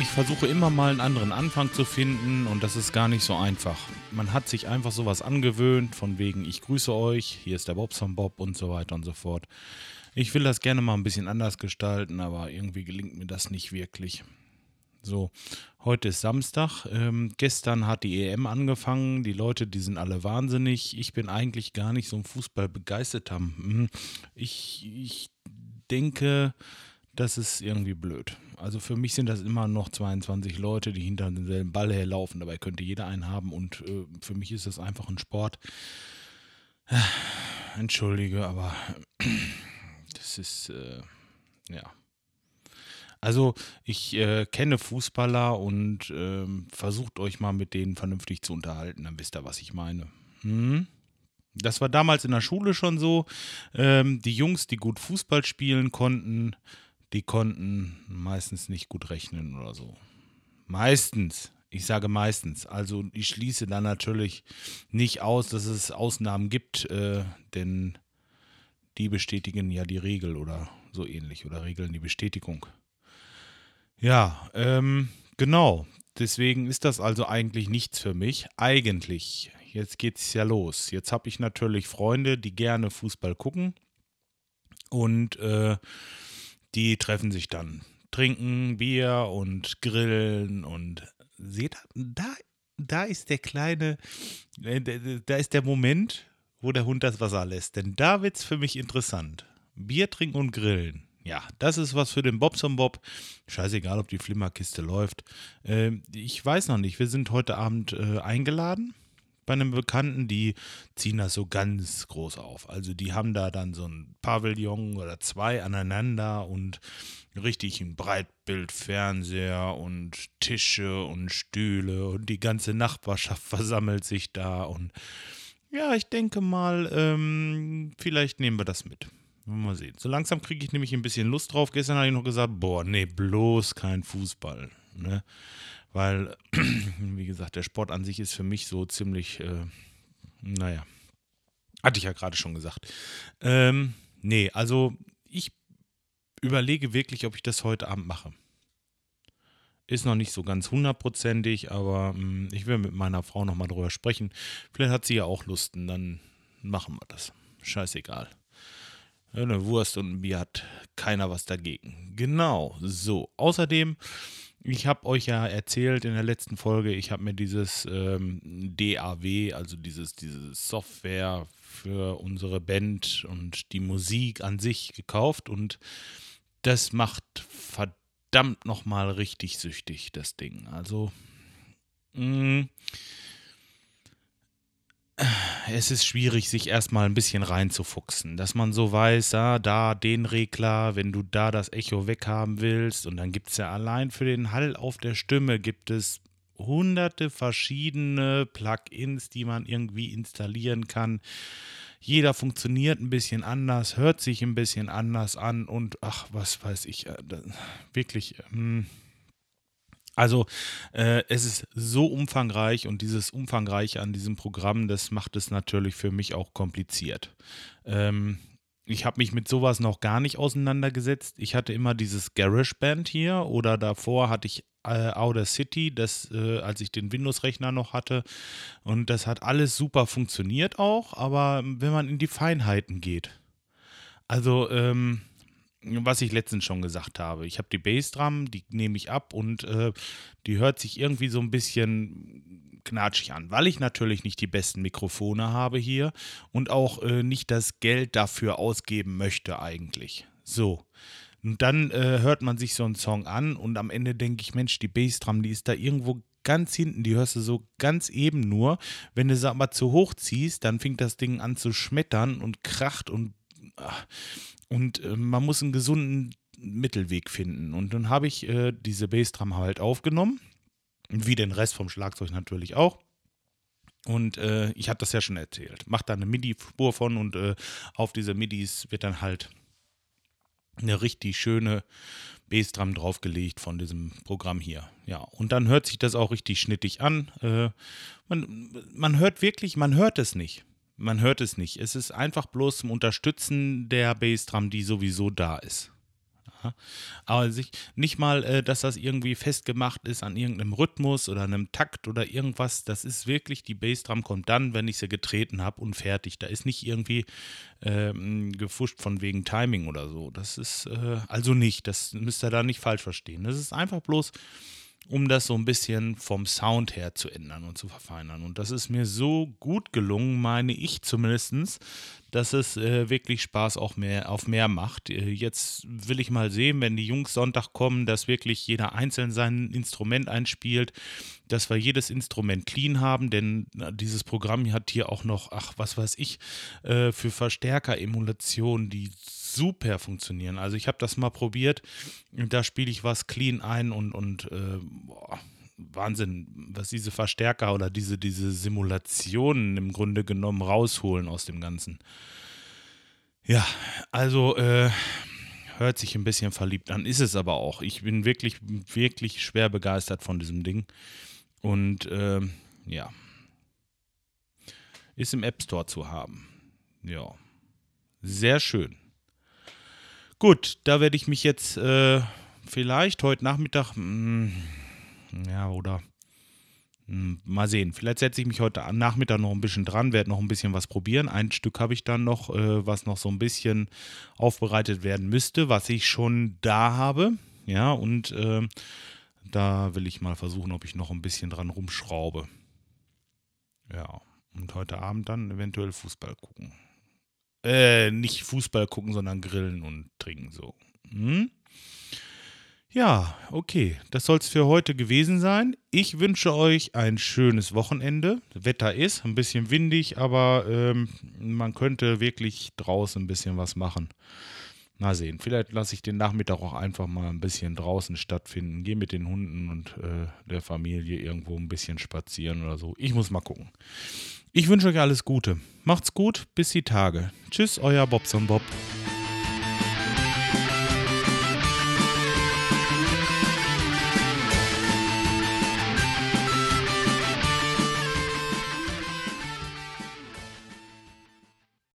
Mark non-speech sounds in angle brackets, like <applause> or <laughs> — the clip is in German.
Ich versuche immer mal einen anderen Anfang zu finden und das ist gar nicht so einfach. Man hat sich einfach sowas angewöhnt, von wegen ich grüße euch, hier ist der Bobson Bob und so weiter und so fort. Ich will das gerne mal ein bisschen anders gestalten, aber irgendwie gelingt mir das nicht wirklich. So, heute ist Samstag. Ähm, gestern hat die EM angefangen. Die Leute, die sind alle wahnsinnig. Ich bin eigentlich gar nicht so ein Fußball begeistert haben. Hm, ich, ich denke, das ist irgendwie blöd. Also für mich sind das immer noch 22 Leute, die hinter demselben Ball herlaufen. Dabei könnte jeder einen haben und äh, für mich ist das einfach ein Sport. Entschuldige, aber das ist, äh, ja. Also ich äh, kenne Fußballer und ähm, versucht euch mal mit denen vernünftig zu unterhalten, dann wisst ihr, was ich meine. Hm? Das war damals in der Schule schon so. Ähm, die Jungs, die gut Fußball spielen konnten, die konnten meistens nicht gut rechnen oder so. Meistens. Ich sage meistens. Also ich schließe dann natürlich nicht aus, dass es Ausnahmen gibt, äh, denn die bestätigen ja die Regel oder so ähnlich oder regeln die Bestätigung. Ja, ähm, genau. Deswegen ist das also eigentlich nichts für mich. Eigentlich. Jetzt geht's ja los. Jetzt habe ich natürlich Freunde, die gerne Fußball gucken. Und äh, die treffen sich dann. Trinken Bier und grillen und seht, da, da ist der kleine, äh, da ist der Moment, wo der Hund das Wasser lässt. Denn da wird's für mich interessant. Bier trinken und grillen. Ja, das ist was für den Bobson Bob. Scheißegal, ob die Flimmerkiste läuft. Äh, ich weiß noch nicht. Wir sind heute Abend äh, eingeladen bei einem Bekannten. Die ziehen das so ganz groß auf. Also die haben da dann so ein Pavillon oder zwei aneinander und richtig ein Breitbildfernseher und Tische und Stühle und die ganze Nachbarschaft <laughs> versammelt sich da und ja, ich denke mal, ähm, vielleicht nehmen wir das mit. Mal sehen. So langsam kriege ich nämlich ein bisschen Lust drauf. Gestern habe ich noch gesagt, boah, nee, bloß kein Fußball. Ne? Weil, <clears throat> wie gesagt, der Sport an sich ist für mich so ziemlich, äh, naja, hatte ich ja gerade schon gesagt. Ähm, nee, also ich überlege wirklich, ob ich das heute Abend mache. Ist noch nicht so ganz hundertprozentig, aber mh, hm, ich will mit meiner Frau nochmal drüber sprechen. Vielleicht hat sie ja auch Lust und dann machen wir das. Scheißegal. Eine Wurst und ein Bier hat keiner was dagegen. Genau, so. Außerdem, ich habe euch ja erzählt in der letzten Folge, ich habe mir dieses ähm, DAW, also dieses, diese Software für unsere Band und die Musik an sich gekauft und das macht verdammt nochmal richtig süchtig, das Ding. Also, mh, mm, es ist schwierig, sich erstmal ein bisschen reinzufuchsen, dass man so weiß, ja, da den Regler, wenn du da das Echo weghaben willst und dann gibt es ja allein für den Hall auf der Stimme gibt es hunderte verschiedene Plugins, die man irgendwie installieren kann. Jeder funktioniert ein bisschen anders, hört sich ein bisschen anders an und ach, was weiß ich, äh, wirklich. Ähm, also äh, es ist so umfangreich und dieses Umfangreiche an diesem Programm, das macht es natürlich für mich auch kompliziert. Ähm, ich habe mich mit sowas noch gar nicht auseinandergesetzt. Ich hatte immer dieses GarageBand hier oder davor hatte ich äh, Outer City, das, äh, als ich den Windows-Rechner noch hatte. Und das hat alles super funktioniert auch, aber wenn man in die Feinheiten geht, also ähm, was ich letztens schon gesagt habe. Ich habe die Bassdrum, die nehme ich ab und äh, die hört sich irgendwie so ein bisschen knatschig an, weil ich natürlich nicht die besten Mikrofone habe hier und auch äh, nicht das Geld dafür ausgeben möchte eigentlich. So. Und dann äh, hört man sich so einen Song an und am Ende denke ich, Mensch, die Bassdrum, die ist da irgendwo ganz hinten, die hörst du so ganz eben nur. Wenn du sie aber zu hoch ziehst, dann fängt das Ding an zu schmettern und kracht und und äh, man muss einen gesunden Mittelweg finden. Und dann habe ich äh, diese Bassdrum halt aufgenommen. Wie den Rest vom Schlagzeug natürlich auch. Und äh, ich hatte das ja schon erzählt. Macht da eine MIDI-Spur von und äh, auf diese MIDIs wird dann halt eine richtig schöne Bassdrum draufgelegt von diesem Programm hier. Ja, und dann hört sich das auch richtig schnittig an. Äh, man, man hört wirklich, man hört es nicht Man hört es nicht. Es ist einfach bloß zum Unterstützen der Bassdrum, die sowieso da ist. Aber sich, nicht mal, äh, dass das irgendwie festgemacht ist an irgendeinem Rhythmus oder einem Takt oder irgendwas. Das ist wirklich, die Bassdrum kommt dann, wenn ich sie getreten habe und fertig. Da ist nicht irgendwie ähm, gefuscht von wegen Timing oder so. Das ist äh, also nicht. Das müsst ihr da nicht falsch verstehen. Das ist einfach bloß um das so ein bisschen vom Sound her zu ändern und zu verfeinern. Und das ist mir so gut gelungen, meine ich zumindest, dass es äh, wirklich Spaß auch mehr, auf mehr macht. Äh, jetzt will ich mal sehen, wenn die Jungs Sonntag kommen, dass wirklich jeder einzeln sein Instrument einspielt, dass wir jedes Instrument clean haben, denn dieses Programm hat hier auch noch, ach, was weiß ich, äh, für Verstärker-Emulationen, die super funktionieren. Also ich habe das mal probiert, da spiele ich was clean ein und, und äh, boah, Wahnsinn, was diese Verstärker oder diese, diese Simulationen im Grunde genommen rausholen aus dem Ganzen. Ja, also äh, hört sich ein bisschen verliebt an, ist es aber auch. Ich bin wirklich, wirklich schwer begeistert von diesem Ding. Und äh, ja, ist im App Store zu haben. Ja, sehr schön. Gut, da werde ich mich jetzt äh, vielleicht heute Nachmittag, mh, hm, ja, oder mh, hm, mal sehen. Vielleicht setze ich mich heute Nachmittag noch ein bisschen dran, werde noch ein bisschen was probieren. Ein Stück habe ich dann noch, äh, was noch so ein bisschen aufbereitet werden müsste, was ich schon da habe. Ja, und äh, da will ich mal versuchen, ob ich noch ein bisschen dran rumschraube. Ja, und heute Abend dann eventuell Fußball gucken. Äh, nicht Fußball gucken, sondern grillen und trinken so. Hm? Ja, okay. Das soll es für heute gewesen sein. Ich wünsche euch ein schönes Wochenende. Wetter ist ein bisschen windig, aber ähm, man könnte wirklich draußen ein bisschen was machen. Mal sehen. Vielleicht lasse ich den Nachmittag auch einfach mal ein bisschen draußen stattfinden. Gehe mit den Hunden und äh, der Familie irgendwo ein bisschen spazieren oder so. Ich muss mal gucken. Ich wünsche euch alles Gute. Macht's gut, bis die Tage. Tschüss, euer Bobson Bob.